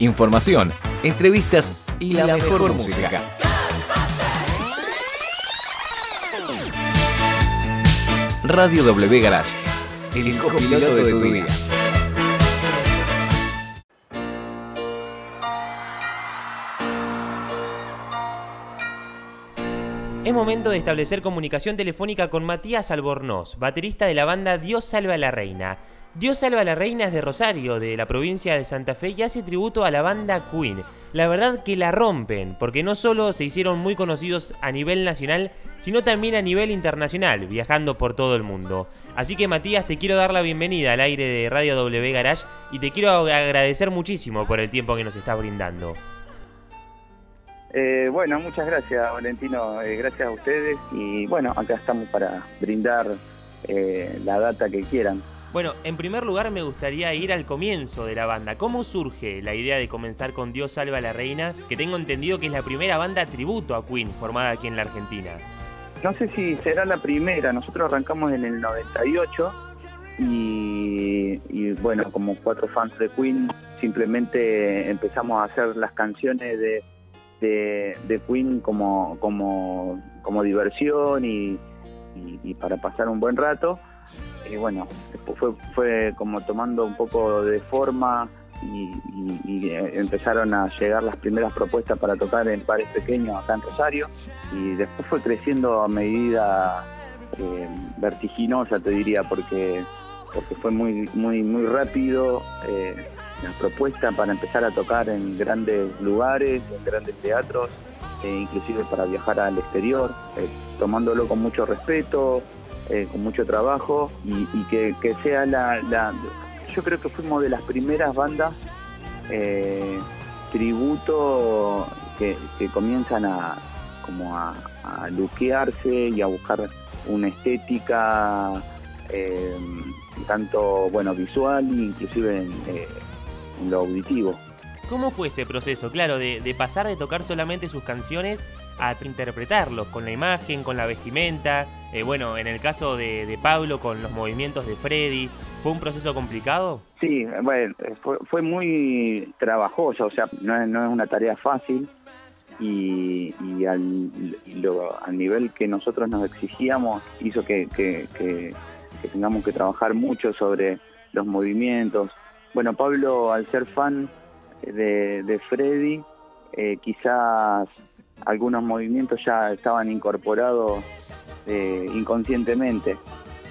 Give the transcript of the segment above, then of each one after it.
información, entrevistas y, la, mejor, música. Radio W Garage, el copiloto de tu día. Es momento de establecer comunicación telefónica con Matías Albornoz, baterista de la banda Dios salva a la reina. Dios salva a la reina es de Rosario, de la provincia de Santa Fe, y hace tributo a la banda Queen. La verdad que la rompen, porque no solo se hicieron muy conocidos a nivel nacional, sino también a nivel internacional, viajando por todo el mundo. Así que Matías, te quiero dar la bienvenida al aire de Radio W Garage y te quiero agradecer muchísimo por el tiempo que nos estás brindando. Eh, bueno, muchas gracias Valentino, eh, gracias a ustedes y bueno, acá estamos para brindar eh, la data que quieran. Bueno, en primer lugar me gustaría ir al comienzo de la banda. ¿Cómo surge la idea de comenzar con Dios salva a la reina? Que tengo entendido que es la primera banda tributo a Queen formada aquí en la Argentina. No sé si será la primera, nosotros arrancamos en el 98 y, y bueno, como cuatro fans de Queen, simplemente empezamos a hacer las canciones de, de, Queen como, como, como diversión y, y para pasar un buen rato y bueno, fue, fue como tomando un poco de forma y, eh, empezaron a llegar las primeras propuestas para tocar en pares pequeños acá en Rosario. Y después fue creciendo a medida eh, vertiginosa, te diría, porque porque fue muy muy muy rápido eh, la propuesta para empezar a tocar en grandes lugares, en grandes teatros, inclusive para viajar al exterior, tomándolo con mucho respeto, eh, con mucho trabajo y, que, sea la, Yo creo que fuimos de las primeras bandas eh, tributo que, comienzan a como a, luquearse y a buscar una estética eh, tanto bueno visual inclusive en, lo auditivo. ¿Cómo fue ese proceso? Claro, de, de pasar de tocar solamente sus canciones a interpretarlos con la imagen, con la vestimenta. Eh, bueno, en el caso de, Pablo, con los movimientos de Freddy, ¿fue un proceso complicado? Sí, bueno, fue, muy trabajoso, o sea, no es, una tarea fácil y, al, nivel que nosotros nos exigíamos hizo que, tengamos que trabajar mucho sobre los movimientos. Bueno, Pablo, al ser fan de, Freddy, eh, quizás algunos movimientos ya estaban incorporados eh, inconscientemente,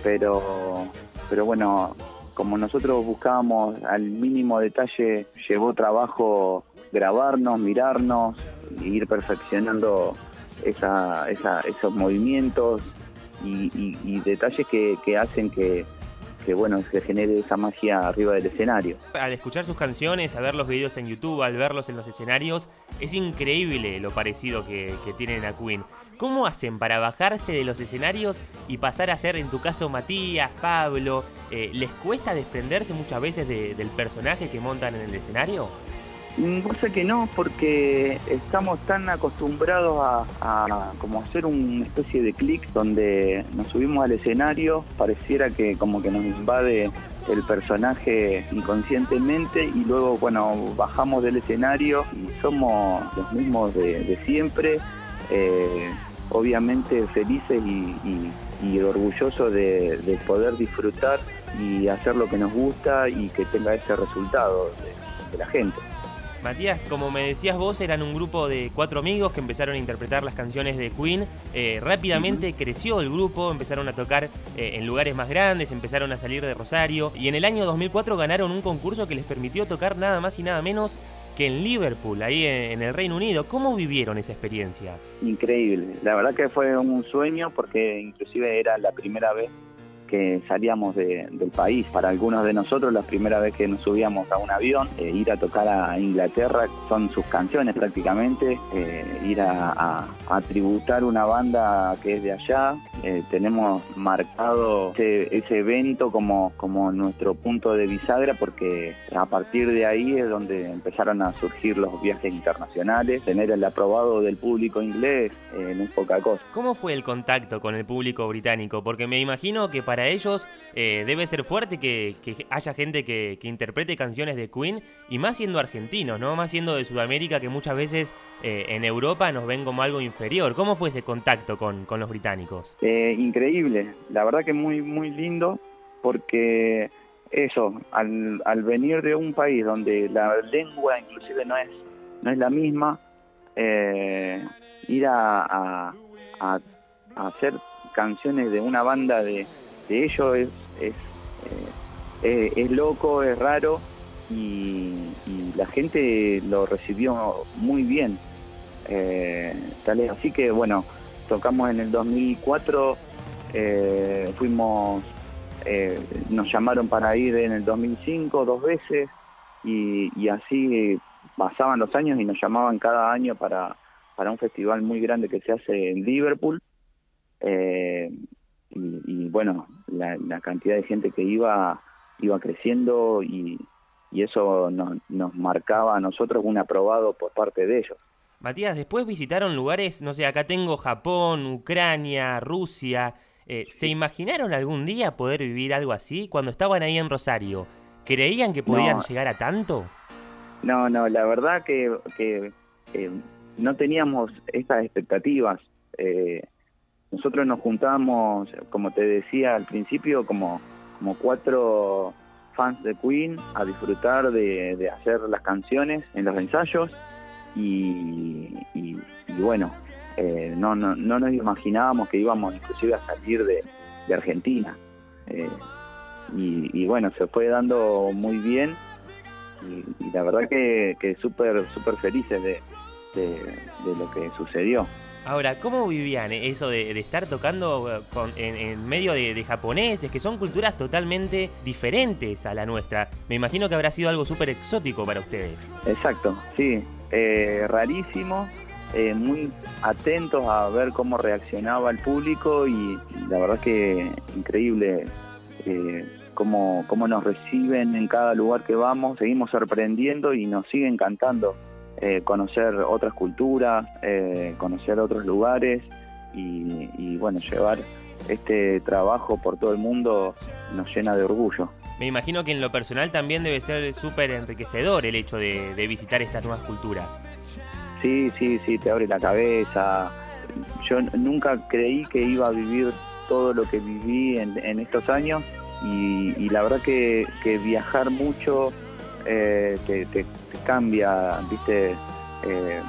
pero, pero bueno, como nosotros buscábamos al mínimo detalle, llevó trabajo grabarnos, mirarnos e ir perfeccionando esa, esos movimientos y, detalles que hacen que, que bueno, se genere esa magia arriba del escenario. Al escuchar sus canciones, a ver los videos en YouTube, al verlos en los escenarios, es increíble lo parecido que, tienen a Queen. ¿Cómo hacen para bajarse de los escenarios y pasar a ser, en tu caso, Matías, Pablo? Eh, ¿Les cuesta desprenderse muchas veces del personaje que montan en el escenario? Cosa mm, que no, porque estamos tan acostumbrados a, como hacer una especie de clic donde nos subimos al escenario, pareciera que como que nos invade el personaje inconscientemente y luego, bueno, bajamos del escenario y somos los mismos de, siempre, eh, obviamente felices y, orgullosos de, poder disfrutar y hacer lo que nos gusta y que tenga ese resultado de la gente. Matías, como me decías vos, eran un grupo de cuatro amigos que empezaron a interpretar las canciones de Queen. Eh, rápidamente creció el grupo, empezaron a tocar eh, en lugares más grandes, empezaron a salir de Rosario y en el año 2004 ganaron un concurso que les permitió tocar nada más y nada menos que en Liverpool, ahí en el Reino Unido. ¿Cómo vivieron esa experiencia? Increíble, la verdad que fue un sueño porque inclusive era la primera vez que salíamos del país. Para algunos de nosotros, la primera vez que nos subíamos a un avión, eh, ir a tocar a Inglaterra, son sus canciones prácticamente, eh, ir a, tributar una banda que es de allá eh, tenemos marcado ese, evento como, como nuestro punto de bisagra porque a partir de ahí es donde empezaron a surgir los viajes internacionales. Tener el aprobado del público inglés no es poca cosa. ¿Cómo fue el contacto con el público británico? Porque me imagino que para ellos eh, debe ser fuerte que, haya gente que, interprete canciones de Queen y más siendo argentinos, ¿no? Más siendo de Sudamérica que muchas veces en Europa nos ven como algo inferior. ¿Cómo fue ese contacto con, con los británicos? Eh, increíble, la verdad que muy, muy lindo, porque eso, al, al venir de un país donde la lengua inclusive no es, no es la misma, eh, ir a, hacer canciones de una banda de, de ellos es, es, eh, es, loco, es raro y, la gente lo recibió muy bien. tal es así que bueno, tocamos en el 2004, eh, fuimos, eh, nos llamaron para ir en el 2005 dos veces y, así pasaban los años y nos llamaban cada año para, para un festival muy grande que se hace en Liverpool. Eh, y, bueno, la, cantidad de gente que iba iba creciendo y, y eso nos, nos marcaba a nosotros un aprobado por parte de ellos. Matías, después visitaron lugares, no sé, acá tengo Japón, Ucrania, Rusia. Eh, ¿Se imaginaron algún día poder vivir algo así cuando estaban ahí en Rosario? ¿Creían que podían llegar a tanto? No, no, la verdad que, que eh, no teníamos estas expectativas. Eh, nosotros nos juntamos, como te decía al principio, como, como cuatro fans de Queen a disfrutar de, de hacer las canciones en los ensayos y, bueno, eh, no, no, no, nos imaginábamos que íbamos inclusive a salir de, Argentina. Eh, y, bueno, se fue dando muy bien y, la verdad que, que súper super felices de, lo que sucedió. Ahora, ¿cómo vivían eso de, estar tocando en, medio de, de, japoneses, que son culturas totalmente diferentes a la nuestra? Me imagino que habrá sido algo súper exótico para ustedes. Exacto, sí. Eh, rarísimo, eh, muy atentos a ver cómo reaccionaba el público y, la verdad que increíble eh, cómo, cómo nos reciben en cada lugar que vamos, seguimos sorprendiendo y nos sigue encantando conocer otras culturas, conocer otros lugares y, y bueno, llevar este trabajo por todo el mundo nos llena de orgullo. Me imagino que en lo personal también debe ser súper enriquecedor el hecho de, visitar estas nuevas culturas. Sí, sí, sí, te abre la cabeza. Yo nunca creí que iba a vivir todo lo que viví en, estos años y, la verdad que, viajar mucho eh, te, cambia, viste, eh,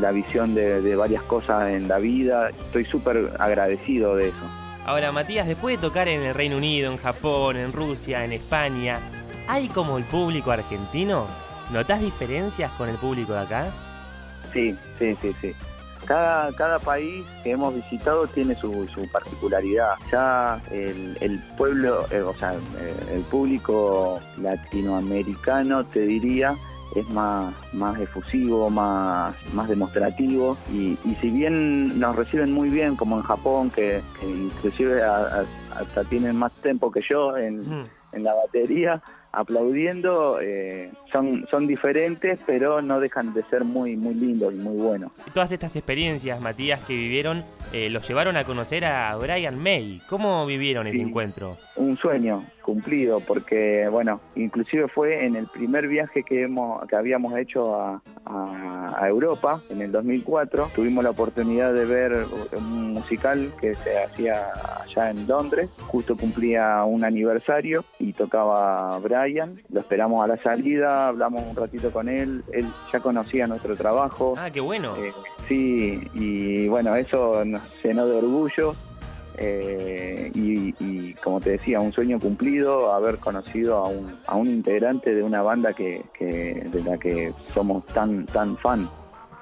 la visión de varias cosas en la vida. Estoy súper agradecido de eso. Ahora, Matías, después de tocar en el Reino Unido, en Japón, en Rusia, en España, ¿hay como el público argentino? ¿Notas diferencias con el público de acá? Sí, sí, sí, sí. Cada, cada país que hemos visitado tiene su, particularidad. Ya el, pueblo, eh, o sea, eh, el público latinoamericano, te diría, es más, más efusivo, más, más demostrativo y, si bien nos reciben muy bien como en Japón, que, inclusive hasta tienen más tiempo que yo en, en la batería, aplaudiendo, eh, son, son diferentes, pero no dejan de ser muy, muy lindos y muy buenos. Todas estas experiencias, Matías, que vivieron, eh, los llevaron a conocer a Brian May. ¿Cómo vivieron ese encuentro? Un sueño cumplido, porque, bueno, inclusive fue en el primer viaje que, hemos, que habíamos hecho a, a, Europa, en el 2004. Tuvimos la oportunidad de ver un musical que se hacía allá en Londres. Justo cumplía un aniversario y tocaba Brian lo esperamos a la salida, hablamos un ratito con él, él ya conocía nuestro trabajo. Ah, qué bueno. Eh, sí, y bueno, eso nos llenó de orgullo. Eh, y, como te decía, un sueño cumplido, haber conocido a un, integrante de una banda que, de la que somos tan, tan fan.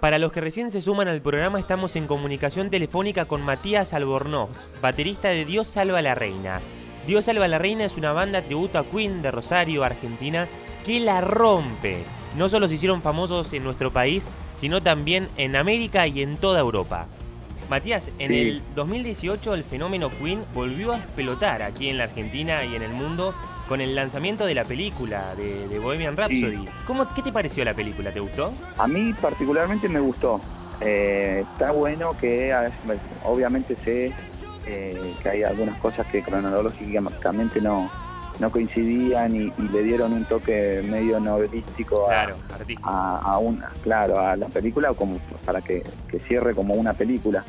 Para los que recién se suman al programa, estamos en comunicación telefónica con Matías Albornoz, baterista de Dios Salva la Reina. Dios salva la reina es una banda tributo a Queen de Rosario, Argentina, que la rompe. No solo se hicieron famosos en nuestro país, sino también en América y en toda Europa. Matías, en Sí. el 2018 el fenómeno Queen volvió a explotar aquí en la Argentina y en el mundo con el lanzamiento de la película de, de Bohemian Rhapsody. ¿Cómo, ¿Qué te pareció la película? ¿Te gustó? A mí particularmente me gustó. Eh, está bueno que obviamente sé eh, que hay algunas cosas que cronológicamente no, no coincidían y, y le dieron un toque medio novelístico a, Claro, a, a una, claro, a la película como para que, que cierre como una película.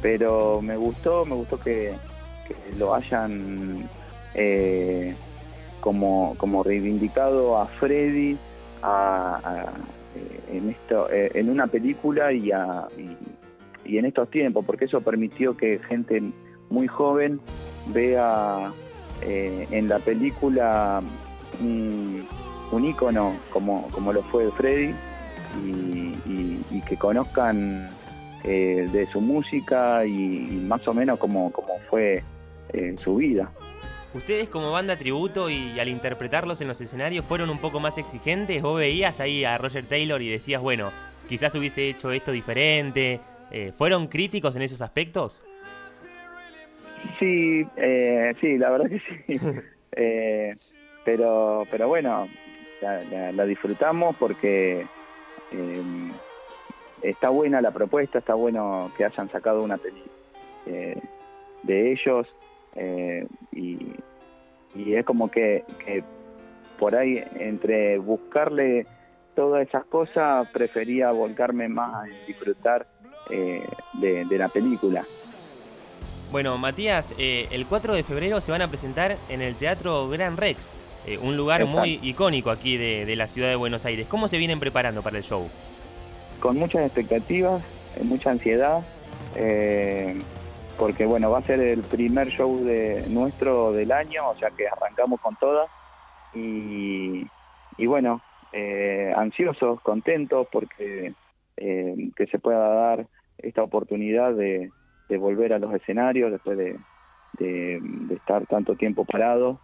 Pero me gustó, me gustó que, que lo hayan eh, como, como reivindicado a Freddy a- eh, en esto, eh, en una película y, a- y, y en estos tiempos, porque eso permitió que gente muy joven vea eh, en la película un, un ícono como, como lo fue Freddy y, que conozcan eh, de su música y, y más o menos como, como fue eh, su vida. Ustedes como banda tributo y al interpretarlos en los escenarios fueron un poco más exigentes. Vos veías ahí a Roger Taylor y decías, bueno, quizás hubiese hecho esto diferente. Eh, ¿Fueron críticos en esos aspectos? Sí, eh, sí, la verdad que sí. Eh, pero, pero bueno, la, la- la disfrutamos porque eh, está buena la propuesta, está bueno que hayan sacado una peli eh, de ellos eh, y, y es como que, que por ahí entre buscarle todas esas cosas prefería volcarme más en disfrutar eh, de, de la película. Bueno, Matías, eh, el 4 de febrero se van a presentar en el Teatro Gran Rex, eh, un lugar Exacto. muy icónico aquí de, de la ciudad de Buenos Aires. ¿Cómo se vienen preparando para el show? con muchas expectativas, eh, mucha ansiedad, eh, porque bueno, va a ser el primer show de nuestro del año, o sea que arrancamos con todas y, y bueno, eh, ansiosos, contentos porque que se pueda dar esta oportunidad de, de volver a los escenarios después de, de- de estar tanto tiempo parado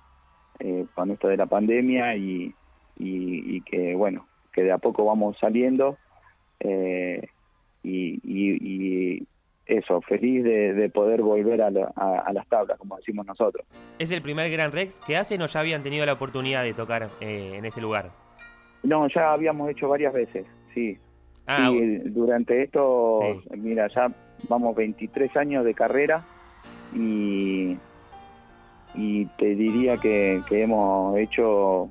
eh, con esto de la pandemia y, y- y que bueno, que de a poco vamos saliendo eh, y, y- y eso, feliz de, de poder volver a, la- a- a las tablas, como decimos nosotros. ¿Es el primer Gran Rex que hacen o ya habían tenido la oportunidad de tocar eh, en ese lugar? No, ya habíamos hecho varias veces, sí. Ah, Sí, durante esto, Sí. mira, ya vamos 23 años de carrera y, y te diría que, que hemos hecho,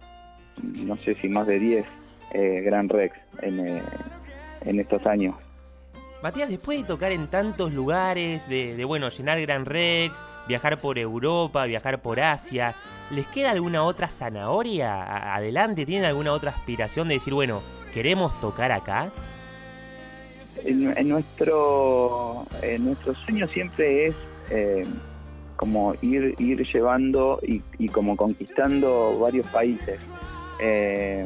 no sé si más de 10 eh, Gran Rex en, eh, en estos años. Matías, después de tocar en tantos lugares, de, bueno, llenar Gran Rex, viajar por Europa, viajar por Asia, ¿les queda alguna otra zanahoria adelante? ¿Tienen alguna otra aspiración de decir, bueno, queremos tocar acá? En, en nuestro en nuestro sueño siempre es eh, como ir ir llevando y, y como conquistando varios países. Eh,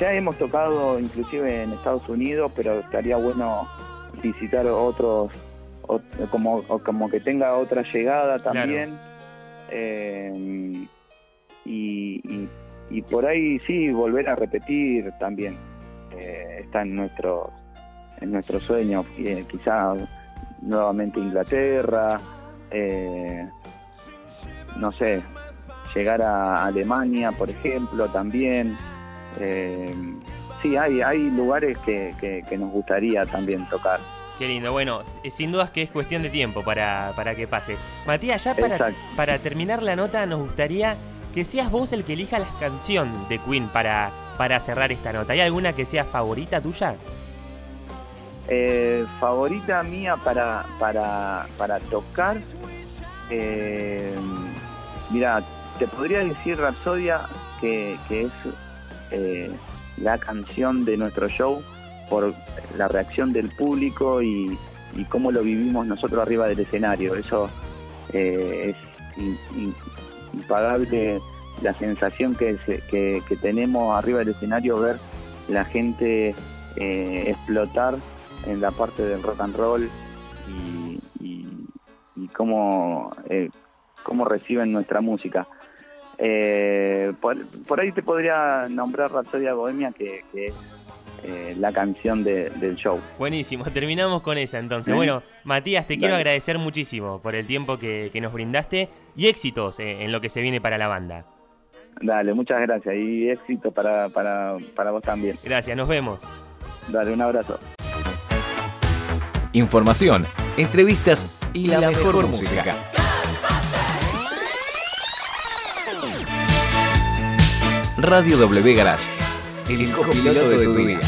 ya hemos tocado inclusive en Estados Unidos pero estaría bueno visitar otros ot- como o como que tenga otra llegada también. Eh, y, y, y por ahí sí volver a repetir también eh, está en nuestro en nuestro sueño eh, quizás nuevamente Inglaterra eh, no sé llegar a Alemania por ejemplo también eh, sí hay hay lugares que, que- que nos gustaría también tocar Qué lindo, bueno, sin dudas que es cuestión de tiempo para, para que pase. Matías, ya para, Exacto. para terminar la nota, nos gustaría que seas vos el que elija la canción de Queen para, para cerrar esta nota. ¿Hay alguna que sea favorita tuya? Eh, favorita mía para, para, para tocar, eh, mira, te podría decir Rapsodia que, que es eh, la canción de nuestro show por la reacción del público y, cómo lo vivimos nosotros arriba del escenario. Eso es impagable la sensación que, se- que, tenemos arriba del escenario, ver la gente eh, explotar en la parte del rock and roll y, y, cómo, eh, cómo reciben nuestra música. Eh, por, ahí te podría nombrar Rapsodia Bohemia, que, que es eh, la canción de- del show. Buenísimo, terminamos con esa entonces. Bueno, Matías, te quiero agradecer muchísimo por el tiempo que, que nos brindaste y éxitos eh, en lo que se viene para la banda. Dale, muchas gracias y éxito para, para, para vos también. Gracias, nos vemos. Dale, un abrazo. Información, entrevistas y la, mejor, música. Radio W Garage, el copiloto de tu día.